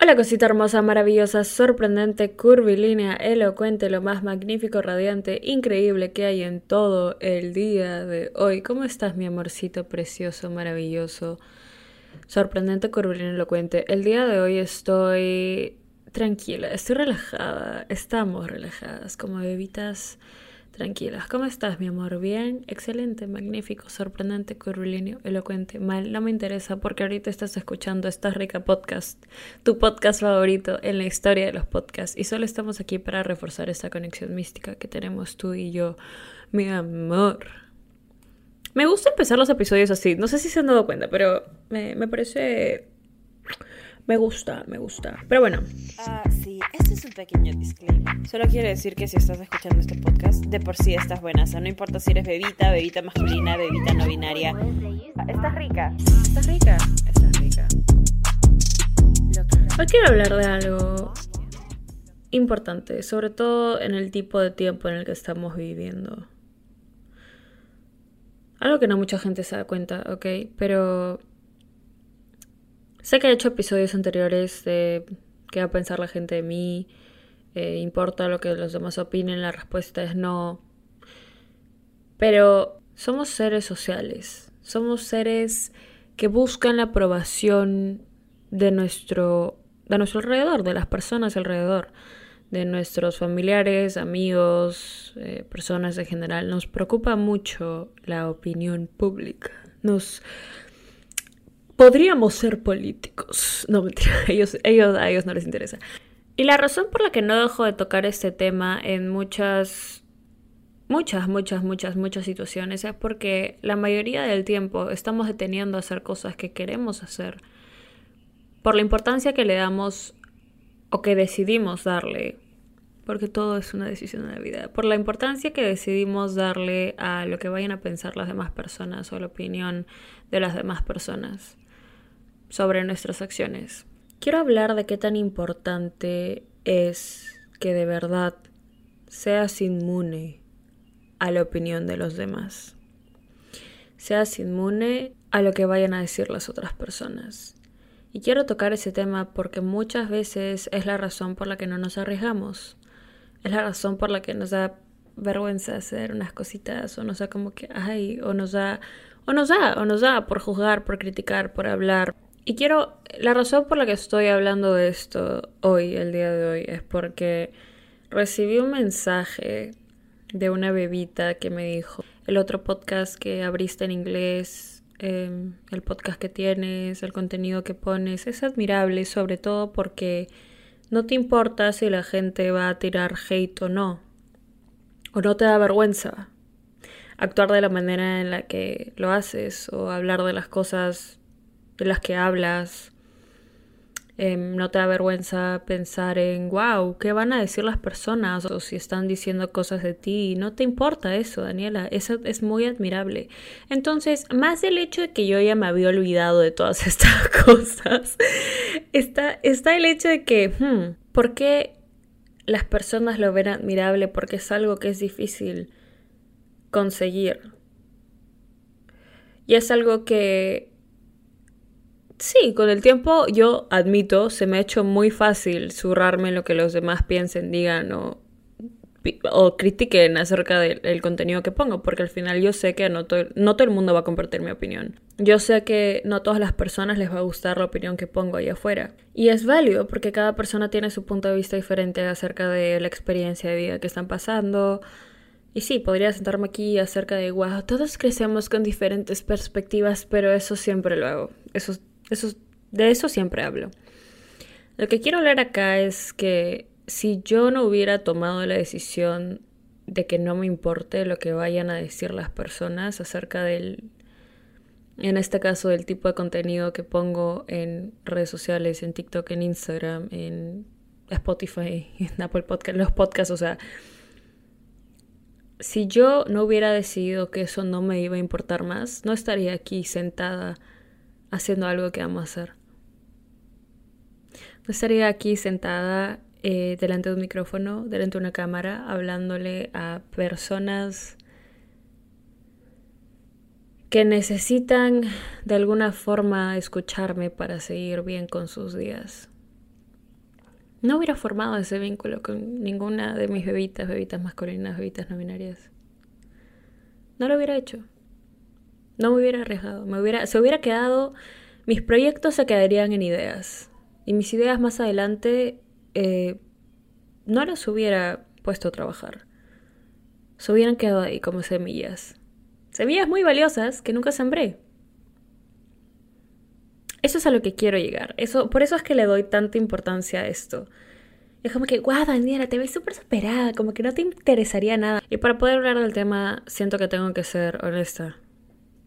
Hola cosita hermosa, maravillosa, sorprendente, curvilínea, elocuente, lo más magnífico, radiante, increíble que hay en todo el día de hoy. ¿Cómo estás mi amorcito precioso, maravilloso, sorprendente, curvilíneo, elocuente? El día de hoy estoy tranquila, estoy relajada, estamos relajadas como bebitas tranquilas. ¿Cómo estás, mi amor? Bien, excelente, magnífico, sorprendente, curvilíneo, elocuente. Mal, no me interesa porque ahorita estás escuchando esta rica podcast, tu podcast favorito en la historia de los podcasts. Y solo estamos aquí para reforzar esta conexión mística que tenemos tú y yo, mi amor. Me gusta empezar los episodios así. No sé si se han dado cuenta, pero me, me parece me gusta, me gusta. Pero bueno. Ah, este es un pequeño disclaimer. Solo quiero decir que si estás escuchando este podcast, de por sí estás buena. O sea, no importa si eres bebita, bebita masculina, bebita no binaria. Estás rica. Estás rica. Estás rica. Hoy quiero hablar de algo importante, sobre todo en el tipo de tiempo en el que estamos viviendo. Algo que no mucha gente se da cuenta, ¿ok? Pero Sé que he hecho episodios anteriores de qué va a pensar la gente de mí, eh, importa lo que los demás opinen, la respuesta es no. Pero somos seres sociales, somos seres que buscan la aprobación de nuestro, de nuestro alrededor, de las personas alrededor, de nuestros familiares, amigos, eh, personas en general. Nos preocupa mucho la opinión pública. Nos, podríamos ser políticos. No, mentira, ellos, ellos, a ellos no les interesa. Y la razón por la que no dejo de tocar este tema en muchas, muchas, muchas, muchas, muchas situaciones es porque la mayoría del tiempo estamos deteniendo a hacer cosas que queremos hacer por la importancia que le damos o que decidimos darle porque todo es una decisión de la vida, por la importancia que decidimos darle a lo que vayan a pensar las demás personas o la opinión de las demás personas sobre nuestras acciones. Quiero hablar de qué tan importante es que de verdad seas inmune a la opinión de los demás. Seas inmune a lo que vayan a decir las otras personas. Y quiero tocar ese tema porque muchas veces es la razón por la que no nos arriesgamos. Es la razón por la que nos da vergüenza hacer unas cositas o nos da como que, ay, o nos da, o nos da, o nos da por juzgar, por criticar, por hablar, y quiero, la razón por la que estoy hablando de esto hoy, el día de hoy, es porque recibí un mensaje de una bebita que me dijo, el otro podcast que abriste en inglés, em, el podcast que tienes, el contenido que pones, es admirable, sobre todo porque no te importa si la gente va a tirar hate o no, o no te da vergüenza actuar de la manera en la que lo haces o hablar de las cosas de las que hablas. Em, no te da vergüenza pensar en, wow, ¿qué van a decir las personas? O si están diciendo cosas de ti. No te importa eso, Daniela. Eso es muy admirable. Entonces, más del hecho de que yo ya me había olvidado de todas estas cosas, está, está el hecho de que, hmm, ¿por qué las personas lo ven admirable? Porque es algo que es difícil conseguir. Y es algo que Sí, con el tiempo yo admito, se me ha hecho muy fácil zurrarme lo que los demás piensen, digan o, critiquen acerca del contenido que pongo, porque al final yo sé que no todo el mundo va a compartir mi opinión. Yo sé que no a todas las personas les va a gustar la opinión que pongo ahí afuera. Y es válido porque cada persona tiene su punto de vista diferente acerca de la experiencia de vida que están pasando, y sí, podría sentarme aquí acerca de, wow, todos crecemos con diferentes perspectivas, pero eso siempre lo hago. Eso eso, de eso siempre hablo. Lo que quiero hablar acá es que si yo no hubiera tomado la decisión de que no me importe lo que vayan a decir las personas acerca del, en este caso, del tipo de contenido que pongo en redes sociales, en TikTok, en Instagram, en Spotify, en Apple Podcast, los podcasts, o sea, si yo no hubiera decidido que eso no me iba a importar más, no estaría aquí sentada haciendo algo que amo hacer. No estaría aquí sentada eh, delante de un micrófono, delante de una cámara, hablándole a personas que necesitan de alguna forma escucharme para seguir bien con sus días. no hubiera formado ese vínculo con ninguna de mis bebitas, bebitas masculinas, bebitas no binarias. No lo hubiera hecho. No me hubiera arriesgado. Me hubiera, se hubiera quedado. Mis proyectos se quedarían en ideas. Y mis ideas más adelante eh, no las hubiera puesto a trabajar. Se hubieran quedado ahí como semillas. Semillas muy valiosas que nunca sembré. Eso es a lo que quiero llegar. Eso, por eso es que le doy tanta importancia a esto. Es como que, guau, Daniela, te ves súper superada, como que no te interesaría nada. Y para poder hablar del tema, siento que tengo que ser honesta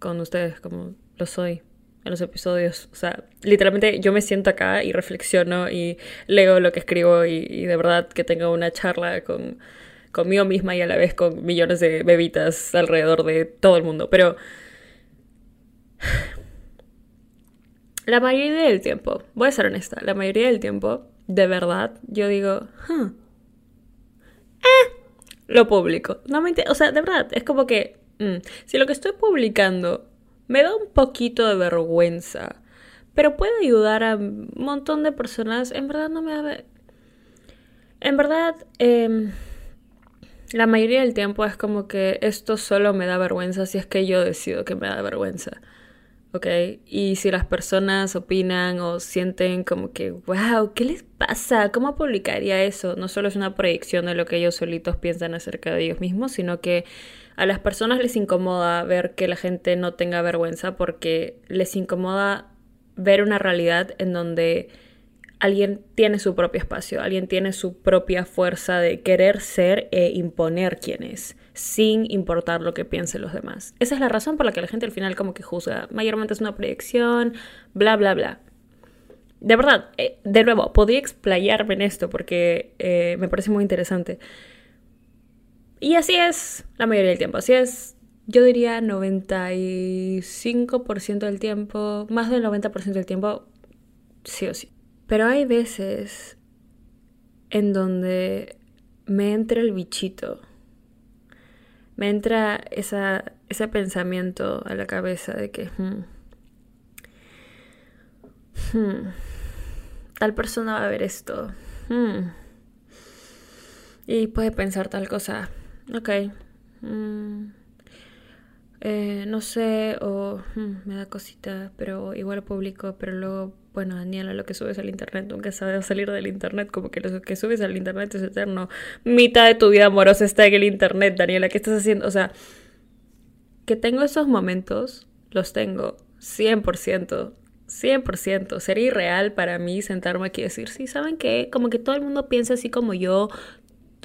con ustedes, como lo soy en los episodios. O sea, literalmente yo me siento acá y reflexiono y leo lo que escribo y, de verdad que tengo una charla con, conmigo misma y a la vez con millones de bebitas alrededor de todo el mundo. Pero la mayoría del tiempo, voy a ser honesta, la mayoría del tiempo, de verdad, yo digo, eh, lo publico. No me o sea, de verdad, es como que mm, si lo que estoy publicando me da un poquito de vergüenza, pero puede ayudar a un montón de personas, en verdad no me da... En verdad, eh, la mayoría del tiempo es como que esto solo me da vergüenza si es que yo decido que me da vergüenza. ¿ok? Y si las personas opinan o sienten como que, wow, ¿qué les pasa? ¿Cómo publicaría eso? No solo es una proyección de lo que ellos solitos piensan acerca de ellos mismos, sino que a las personas les incomoda ver que la gente no tenga vergüenza porque les incomoda ver una realidad en donde alguien tiene su propio espacio, alguien tiene su propia fuerza de querer ser e imponer quién es, sin importar lo que piensen los demás. Esa es la razón por la que la gente al final como que juzga. Mayormente es una proyección, bla, bla, bla. De verdad, eh, de nuevo, podría explayarme en esto porque eh, me parece muy interesante. Y así es la mayoría del tiempo, así es yo diría 95% del tiempo, más del 90% del tiempo, sí o sí. Pero hay veces en donde me entra el bichito, me entra esa, ese pensamiento a la cabeza de que hmm, hmm, tal persona va a ver esto hmm, y puede pensar tal cosa. Ok. Eh, no sé, o me da cosita, pero igual público, pero luego bueno, Daniela, lo que subes al internet nunca sabe salir del internet, como que lo que subes al internet es eterno. Mitad de tu vida amorosa está en el internet, Daniela, ¿qué estás haciendo? O sea, que tengo esos momentos, los tengo 100%. 100%. Sería irreal para mí sentarme aquí y decir, sí, ¿saben qué? Como que todo el mundo piensa así como yo,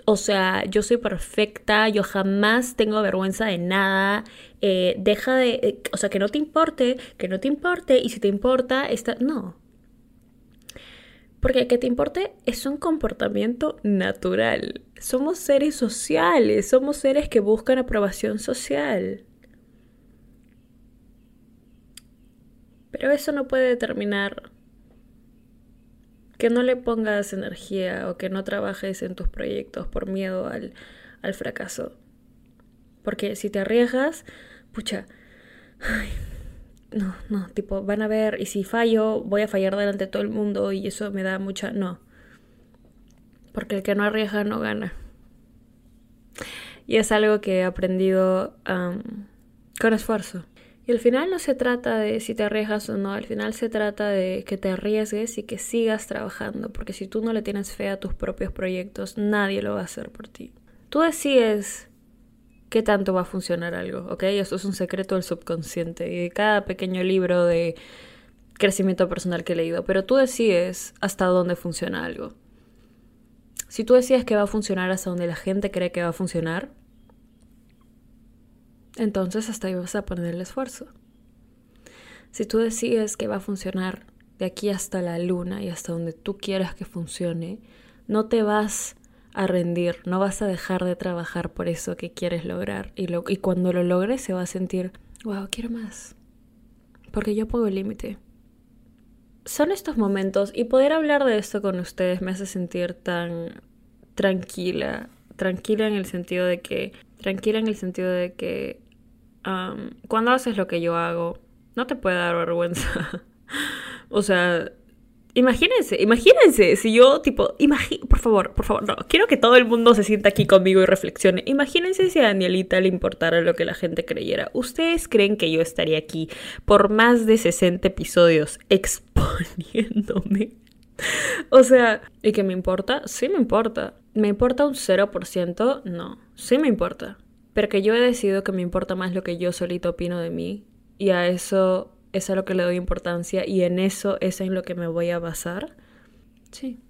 o sea, yo soy perfecta, yo jamás tengo vergüenza de nada, eh, deja de, eh, o sea, que no te importe, que no te importe, y si te importa, está, no. Porque que te importe es un comportamiento natural. Somos seres sociales, somos seres que buscan aprobación social. Pero eso no puede determinar que no le pongas energía o que no trabajes en tus proyectos por miedo al, fracaso. Porque si te arriesgas, pucha, no, no, tipo, van a ver, y si fallo, voy a fallar delante de todo el mundo y eso me da mucha, no. Porque el que no arriesga no gana. Y es algo que he aprendido con esfuerzo. Y al final no se trata de si te arriesgas o no, al final se trata de que te arriesgues y que sigas trabajando, porque si tú no le tienes fe a tus propios proyectos, nadie lo va a hacer por ti. Tú decides qué tanto va a funcionar algo, ¿ok? Esto es un secreto del subconsciente y de cada pequeño libro de crecimiento personal que he leído, pero tú decides hasta dónde funciona algo. Si tú decides que va a funcionar hasta donde la gente cree que va a funcionar, entonces hasta ahí vas a poner el esfuerzo. Si tú decides que va a funcionar de aquí hasta la luna y hasta donde tú quieras que funcione, no te vas a rendir, no vas a dejar de trabajar por eso que quieres lograr. Y, cuando lo logres se va a sentir, wow, quiero más. Porque yo pongo el límite. Son estos momentos y poder hablar de esto con ustedes me hace sentir tan tranquila. Tranquila en el sentido de que, tranquila en el sentido de que cuando haces lo que yo hago, no te puede dar vergüenza. o sea, Imagínense, imagínense, si yo, tipo, por favor, por favor, no, quiero que todo el mundo se sienta aquí conmigo y reflexione. Imagínense si a Danielita le importara lo que la gente creyera. ¿Ustedes creen que yo estaría aquí por más de 60 episodios exponiéndome? O sea, ¿y que me importa? Sí me importa. ¿Me importa un 0%? No, sí me importa. Pero que yo he decidido que me importa más lo que yo solito opino de mí. Y a eso es a lo que le doy importancia y en eso es en lo que me voy a basar. Sí.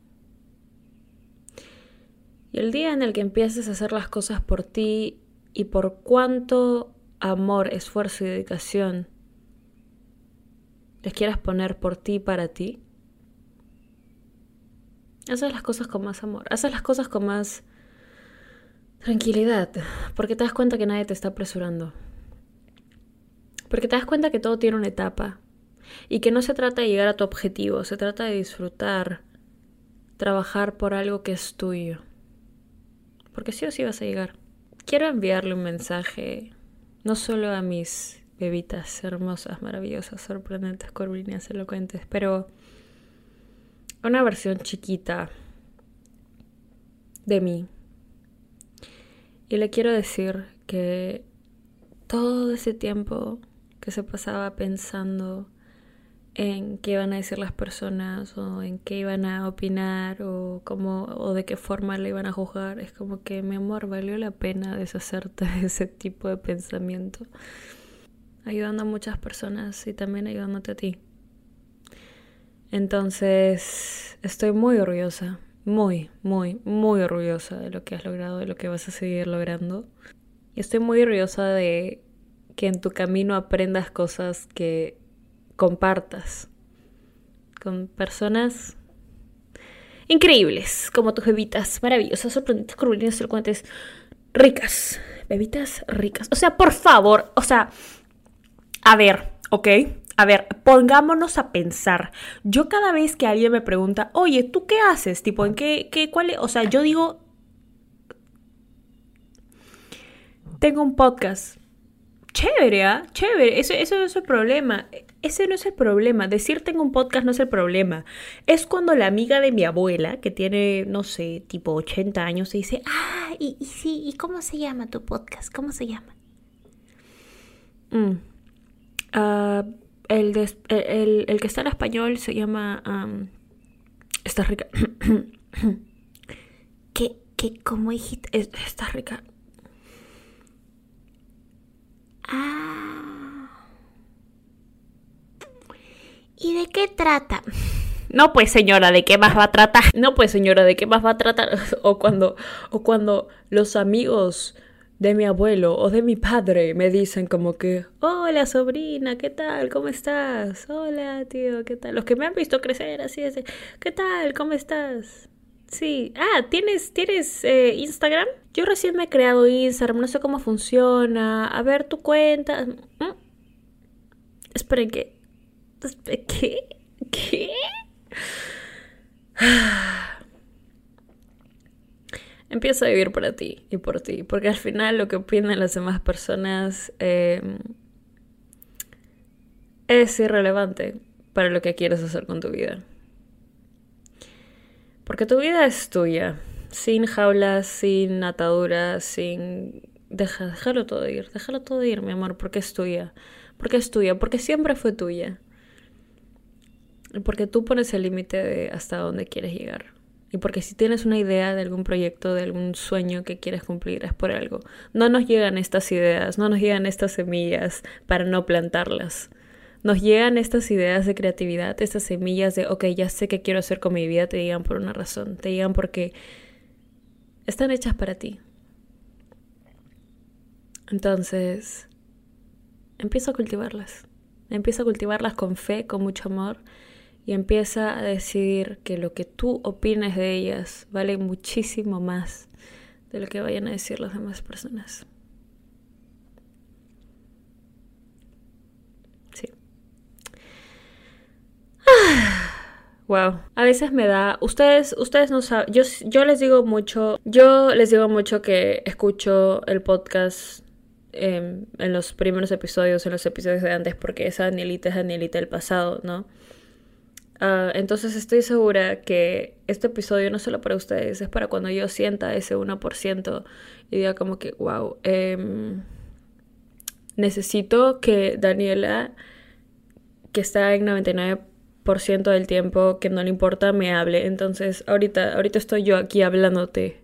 Y el día en el que empieces a hacer las cosas por ti y por cuánto amor, esfuerzo y dedicación les quieras poner por ti y para ti, haces las cosas con más amor, haces las cosas con más tranquilidad, porque te das cuenta que nadie te está apresurando. Porque te das cuenta que todo tiene una etapa y que no se trata de llegar a tu objetivo, se trata de disfrutar, trabajar por algo que es tuyo. Porque sí o sí vas a llegar. Quiero enviarle un mensaje no solo a mis bebitas hermosas, maravillosas, sorprendentes, curvilíneas, elocuentes, pero una versión chiquita de mí. Y le quiero decir que todo ese tiempo que se pasaba pensando en qué iban a decir las personas o en qué iban a opinar o cómo o de qué forma le iban a juzgar es como que mi amor valió la pena deshacerte de ese tipo de pensamiento ayudando a muchas personas y también ayudándote a ti entonces estoy muy orgullosa muy muy muy orgullosa de lo que has logrado de lo que vas a seguir logrando y estoy muy orgullosa de que en tu camino aprendas cosas que compartas con personas increíbles, como tus bebitas maravillosas, sorprendentes, curvilíneas, elocuentes, ricas, bebitas ricas. O sea, por favor, o sea, a ver, ¿ok? A ver, pongámonos a pensar. Yo cada vez que alguien me pregunta, oye, ¿tú qué haces? Tipo, ¿en qué, qué, cuál? O sea, yo digo, tengo un podcast chévere, ¿ah? Chévere, eso, eso no es el problema. Ese no es el problema. Decir tengo un podcast no es el problema. Es cuando la amiga de mi abuela, que tiene, no sé, tipo 80 años, se dice, ah, y, sí, ¿y cómo se llama tu podcast? ¿Cómo se llama? Mm. Ah, el, el, que está en español se llama... está rica. ¿Qué, qué, cómo dijiste? Está rica. Ah. ¿Y de qué trata? No, pues señora, ¿de qué más va a tratar? No, pues señora, ¿de qué más va a tratar? O cuando, o cuando los amigos de mi abuelo o de mi padre me dicen como que, hola sobrina, ¿qué tal? ¿Cómo estás? Hola tío, ¿qué tal? Los que me han visto crecer así, así ¿qué tal? ¿Cómo estás? Sí. Ah, ¿tienes, ¿tienes eh, Instagram? Yo recién me he creado Instagram, no sé cómo funciona. A ver, tu cuenta. ¿Mm? Esperen, ¿qué? ¿Qué? ¿Qué? Empieza a vivir para ti y por ti, porque al final lo que opinan las demás personas em, es irrelevante para lo que quieres hacer con tu vida. Porque tu vida es tuya, sin jaulas, sin ataduras, sin... Deja, déjalo todo ir, déjalo todo ir, mi amor, porque es tuya. Porque es tuya, porque siempre fue tuya. Porque tú pones el límite de hasta dónde quieres llegar. Y porque si tienes una idea de algún proyecto, de algún sueño que quieres cumplir, es por algo. No nos llegan estas ideas, no nos llegan estas semillas para no plantarlas nos llegan estas ideas de creatividad, estas semillas de, ok, ya sé qué quiero hacer con mi vida, te digan por una razón, te digan porque están hechas para ti. Entonces, empieza a cultivarlas. Empieza a cultivarlas con fe, con mucho amor y empieza a decidir que lo que tú opines de ellas vale muchísimo más de lo que vayan a decir las demás personas. Wow. A veces me da. Ustedes, ustedes no saben. Yo, yo les digo mucho. Yo les digo mucho que escucho el podcast em, en los primeros episodios, en los episodios de antes, porque esa Danielita es Danielita del pasado, ¿no? Ah, entonces estoy segura que este episodio no es solo para ustedes, es para cuando yo sienta ese 1% y diga como que, wow, em, necesito que Daniela, que está en 99% del tiempo, que no le importa, me hable. Entonces ahorita, ahorita estoy yo aquí hablándote,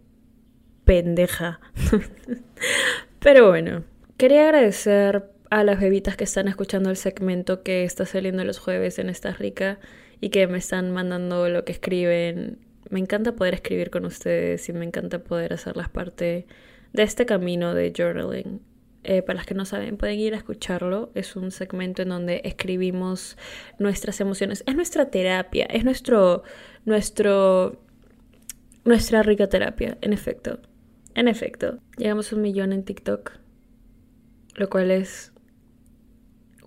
pendeja. Pero bueno, quería agradecer a las bebitas que están escuchando el segmento que está saliendo los jueves en Esta Rica y que me están mandando lo que escriben. Me encanta poder escribir con ustedes y me encanta poder hacerlas parte de este camino de journaling. Eh, para las que no saben, pueden ir a escucharlo. Es un segmento en donde escribimos nuestras emociones. Es nuestra terapia, es nuestro, nuestro, nuestra rica terapia, en efecto. En efecto, llegamos a un millón en TikTok, lo cual es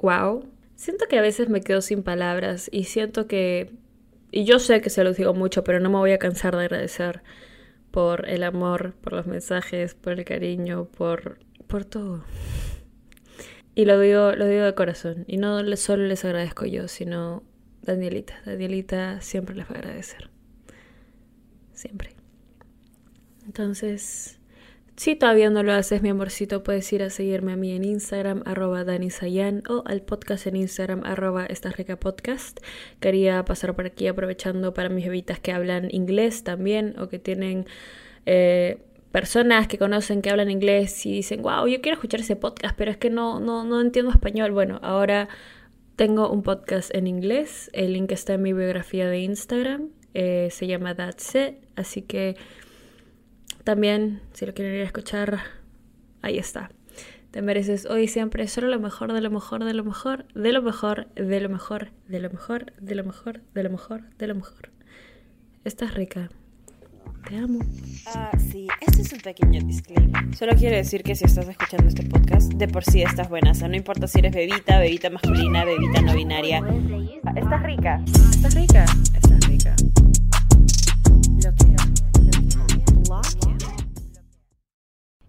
wow. Siento que a veces me quedo sin palabras y siento que, y yo sé que se los digo mucho, pero no me voy a cansar de agradecer por el amor, por los mensajes, por el cariño, por, por todo. Y lo digo, lo digo de corazón. Y no solo les agradezco yo, sino Danielita. Danielita siempre les va a agradecer. Siempre. Entonces, si todavía no lo haces, mi amorcito, puedes ir a seguirme a mí en Instagram, arroba danisayan, o al podcast en Instagram, arroba podcast. Quería pasar por aquí aprovechando para mis bebitas que hablan inglés también, o que tienen eh, personas que conocen que hablan inglés y dicen, wow, yo quiero escuchar ese podcast, pero es que no, no, no entiendo español. Bueno, ahora tengo un podcast en inglés, el link está en mi biografía de Instagram, eh, se llama That's It, así que también, si lo quieren ir a escuchar, ahí está. Te mereces hoy siempre solo lo mejor, de lo mejor, de lo mejor, de lo mejor, de lo mejor, de lo mejor, de lo mejor, de lo mejor, de lo mejor. Estás rica. Te amo. Ah, sí, este es un pequeño disclaimer. Solo quiero decir que si estás escuchando este podcast, de por sí estás buena. O sea, no importa si eres bebita, bebita masculina, bebita no binaria. Estás rica. Estás rica. Estás rica.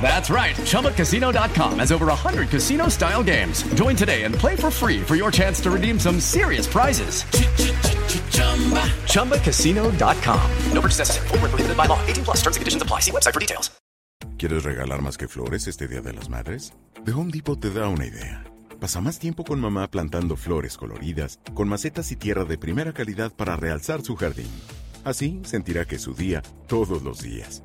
That's right. ChumbaCasino.com has over 100 casino style games. Join today and play for free for your chance to redeem some serious prizes. ChumbaCasino.com. No purchase necessary. Full prohibited by law. 18 plus terms and conditions apply. See website for details. ¿Quieres regalar más que flores este Día de las Madres? The Home Depot te da una idea. Pasa más tiempo con mamá plantando flores coloridas, con macetas y tierra de primera calidad para realzar su jardín. Así sentirá que es su día todos los días.